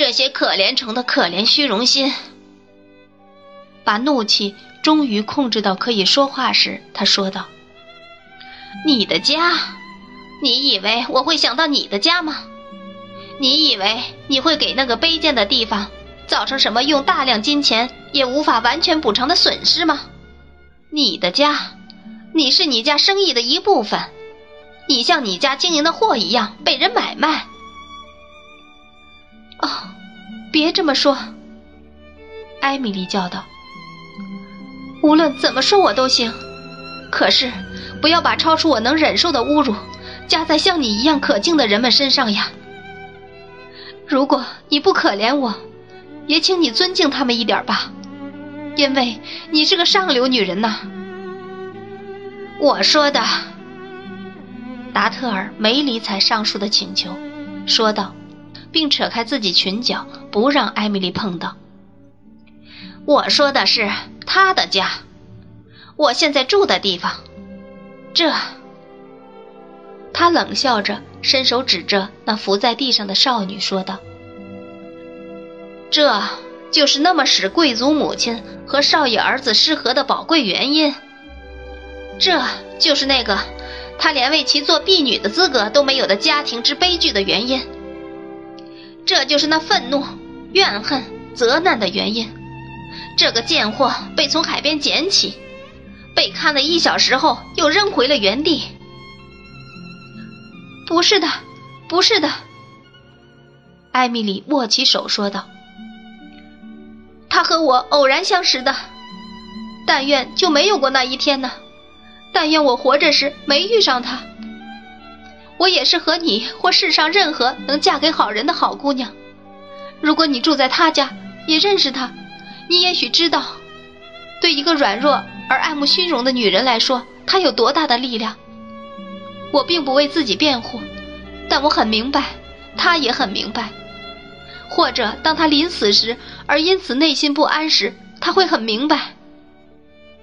这些可怜虫的可怜虚荣心。把怒气终于控制到可以说话时，他说道：“你的家，你以为我会想到你的家吗？你以为你会给那个卑贱的地方造成什么用大量金钱也无法完全补偿的损失吗？你的家，你是你家生意的一部分，你像你家经营的货一样被人买卖。”哦，别这么说，艾米丽叫道。无论怎么说，我都行。可是，不要把超出我能忍受的侮辱加在像你一样可敬的人们身上呀。如果你不可怜我，也请你尊敬他们一点吧，因为你是个上流女人呐。我说的，达特尔没理睬上述的请求，说道，并扯开自己裙角，不让艾米丽碰到。我说的是他的家，我现在住的地方。这，他冷笑着，伸手指着那伏在地上的少女说道：“这就是那么使贵族母亲和少爷儿子失和的宝贵原因。这就是那个他连为其做婢女的资格都没有的家庭之悲剧的原因。这就是那愤怒、怨恨、责难的原因。”这个贱货被从海边捡起，被看了一小时后又扔回了原地。不是的，不是的，艾米丽握起手说道：“他和我偶然相识的，但愿就没有过那一天呢。但愿我活着时没遇上他。我也是和你或世上任何能嫁给好人的好姑娘。如果你住在他家，也认识他。”你也许知道，对一个软弱而爱慕虚荣的女人来说，他有多大的力量。我并不为自己辩护，但我很明白，他也很明白。或者，当他临死时，而因此内心不安时，他会很明白。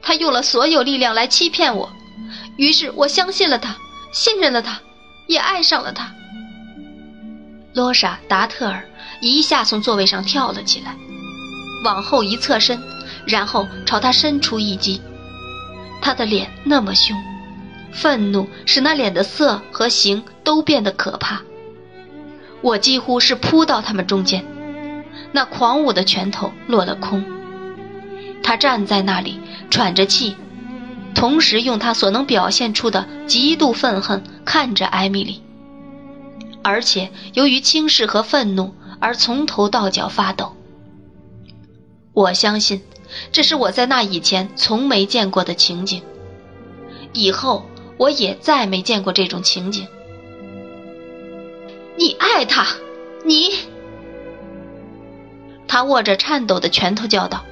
他用了所有力量来欺骗我，于是我相信了他，信任了他，也爱上了他。罗莎·达特尔一下从座位上跳了起来。往后一侧身，然后朝他伸出一击。他的脸那么凶，愤怒使那脸的色和形都变得可怕。我几乎是扑到他们中间，那狂舞的拳头落了空。他站在那里喘着气，同时用他所能表现出的极度愤恨看着艾米丽，而且由于轻视和愤怒而从头到脚发抖。我相信，这是我在那以前从没见过的情景。以后我也再没见过这种情景。你爱他，你？他握着颤抖的拳头叫道，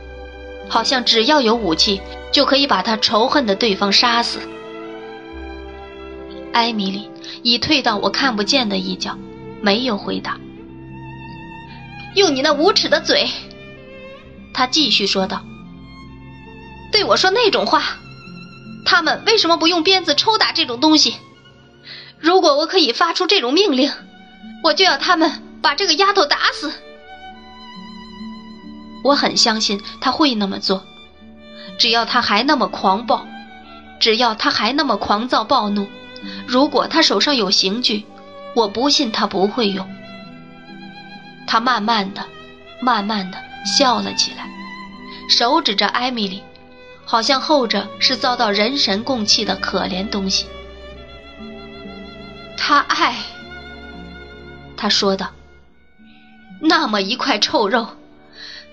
好像只要有武器就可以把他仇恨的对方杀死。艾米丽已退到我看不见的一角，没有回答。用你那无耻的嘴！他继续说道：“对我说那种话，他们为什么不用鞭子抽打这种东西？如果我可以发出这种命令，我就要他们把这个丫头打死。我很相信他会那么做，只要他还那么狂暴，只要他还那么狂躁暴怒。如果他手上有刑具，我不信他不会用。”他慢慢的，慢慢的。笑了起来，手指着艾米丽，好像后者是遭到人神共弃的可怜东西。他爱，他说道：“那么一块臭肉，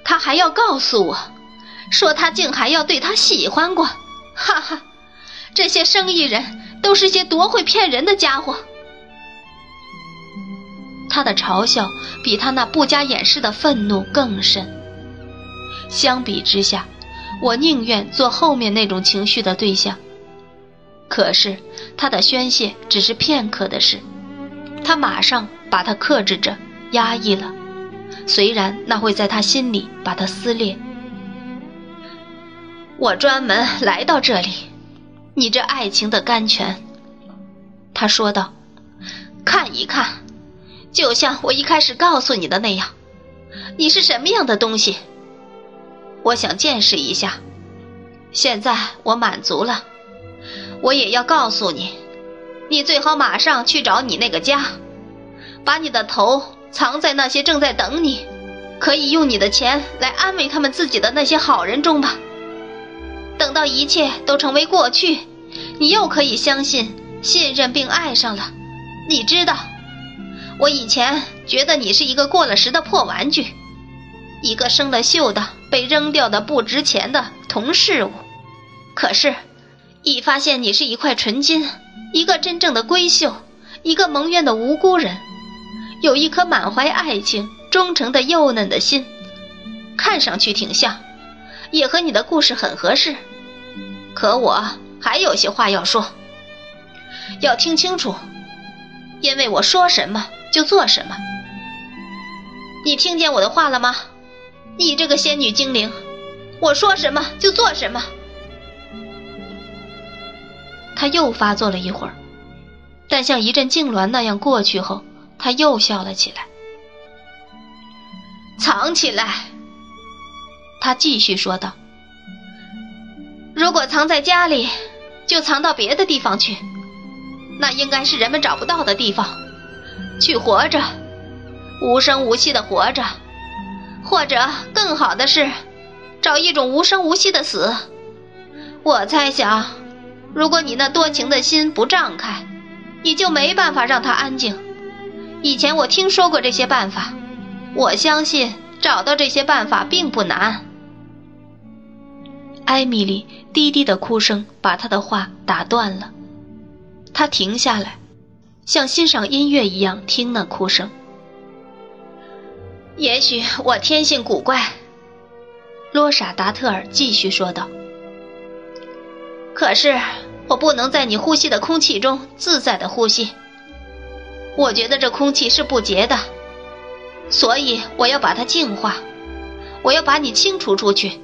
他还要告诉我，说他竟还要对他喜欢过，哈哈！这些生意人都是些多会骗人的家伙。”他的嘲笑比他那不加掩饰的愤怒更甚。相比之下，我宁愿做后面那种情绪的对象。可是他的宣泄只是片刻的事，他马上把它克制着、压抑了，虽然那会在他心里把它撕裂。我专门来到这里，你这爱情的甘泉，他说道，看一看，就像我一开始告诉你的那样，你是什么样的东西？我想见识一下。现在我满足了，我也要告诉你，你最好马上去找你那个家，把你的头藏在那些正在等你，可以用你的钱来安慰他们自己的那些好人中吧。等到一切都成为过去，你又可以相信、信任并爱上了。你知道，我以前觉得你是一个过了时的破玩具，一个生了锈的、被扔掉的不值钱的铜饰物。可是，一发现你是一块纯金，一个真正的闺秀，一个蒙冤的无辜人，有一颗满怀爱情、忠诚的幼嫩的心，看上去挺像，也和你的故事很合适。可我还有些话要说，要听清楚。因为我说什么就做什么，你听见我的话了吗？你这个仙女精灵，我说什么就做什么。他又发作了一会儿，但像一阵痉挛那样过去后，他又笑了起来。藏起来，他继续说道：“如果藏在家里，就藏到别的地方去。”那应该是人们找不到的地方，去活着，无声无息的活着，或者更好的是，找一种无声无息的死。我猜想，如果你那多情的心不胀开，你就没办法让它安静。以前我听说过这些办法，我相信找到这些办法并不难。艾米丽低低的哭声把他的话打断了。他停下来，像欣赏音乐一样听那哭声。也许我天性古怪，罗莎达特尔继续说道。可是我不能在你呼吸的空气中自在的呼吸。我觉得这空气是不洁的，所以我要把它净化。我要把你清除出去。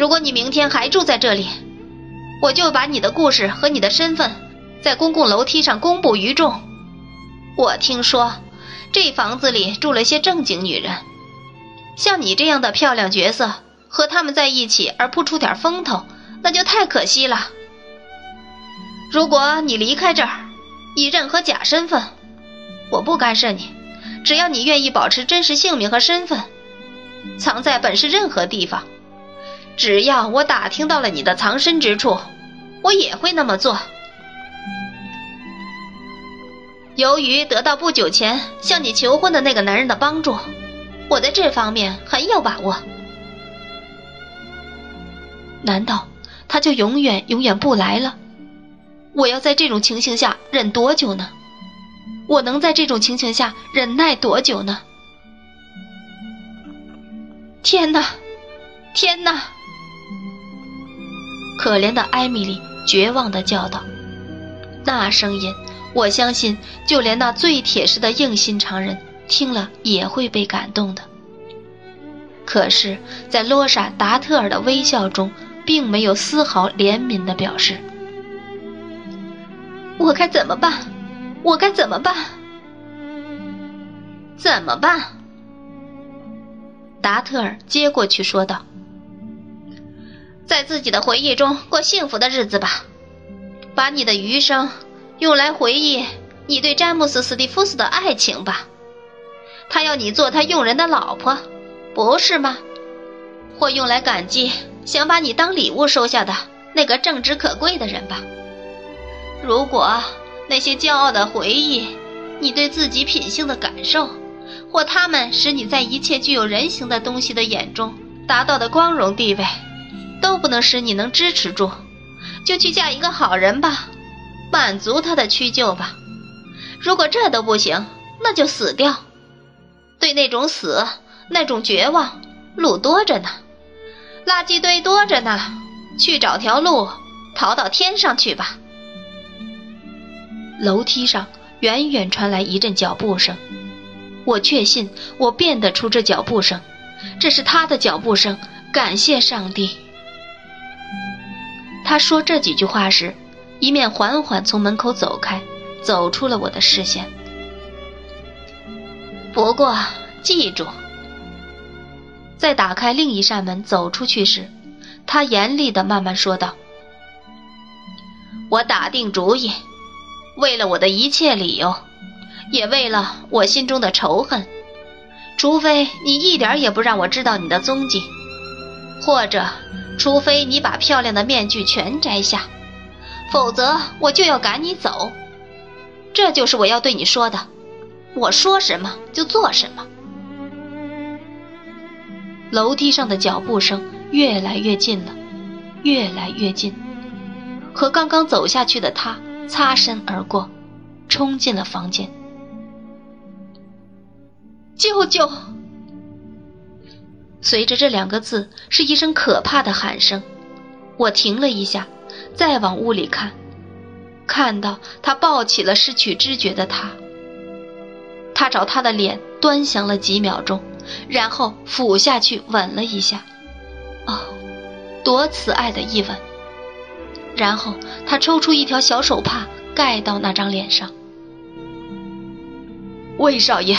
如果你明天还住在这里。我就把你的故事和你的身份，在公共楼梯上公布于众。我听说，这房子里住了些正经女人，像你这样的漂亮角色，和他们在一起而不出点风头，那就太可惜了。如果你离开这儿，以任何假身份，我不干涉你，只要你愿意保持真实姓名和身份，藏在本市任何地方。只要我打听到了你的藏身之处，我也会那么做。由于得到不久前向你求婚的那个男人的帮助，我在这方面很有把握。难道他就永远永远不来了？我要在这种情形下忍多久呢？我能在这种情形下忍耐多久呢？天哪！天哪！可怜的艾米丽绝望地叫道：“那声音，我相信，就连那最铁石的硬心肠人听了也会被感动的。可是，在罗莎·达特尔的微笑中，并没有丝毫怜悯的表示。我该怎么办？我该怎么办？怎么办？”达特尔接过去说道。在自己的回忆中过幸福的日子吧，把你的余生用来回忆你对詹姆斯·史蒂夫斯的爱情吧。他要你做他佣人的老婆，不是吗？或用来感激想把你当礼物收下的那个正直可贵的人吧。如果那些骄傲的回忆，你对自己品性的感受，或他们使你在一切具有人形的东西的眼中达到的光荣地位。都不能使你能支持住，就去嫁一个好人吧，满足他的屈就吧。如果这都不行，那就死掉。对那种死，那种绝望，路多着呢，垃圾堆多着呢。去找条路，逃到天上去吧。楼梯上远远传来一阵脚步声，我确信我辨得出这脚步声，这是他的脚步声。感谢上帝。他说这几句话时，一面缓缓从门口走开，走出了我的视线。不过，记住。在打开另一扇门走出去时，他严厉地慢慢说道：“我打定主意，为了我的一切理由，也为了我心中的仇恨，除非你一点也不让我知道你的踪迹，或者，除非你把漂亮的面具全摘下，否则我就要赶你走。这就是我要对你说的，我说什么就做什么。”楼梯上的脚步声越来越近了，越来越近，和刚刚走下去的他擦身而过，冲进了房间。舅舅！随着这两个字，是一声可怕的喊声。我停了一下，再往屋里看，看到他抱起了失去知觉的他。他朝他的脸端详了几秒钟。然后俯下去吻了一下，哦，多慈爱的一吻！然后他抽出一条小手帕盖到那张脸上。魏少爷，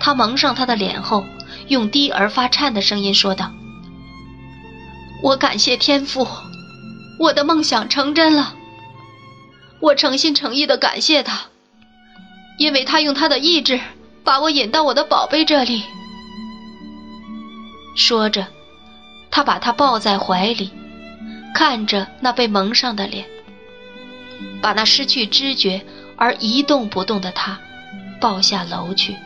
他蒙上他的脸后，用低而发颤的声音说道：“我感谢天父，我的梦想成真了。我诚心诚意的感谢他，因为他用他的意志。”把我引到我的宝贝这里。说着，他把他抱在怀里，看着那被蒙上的脸，把那失去知觉而一动不动的他抱下楼去。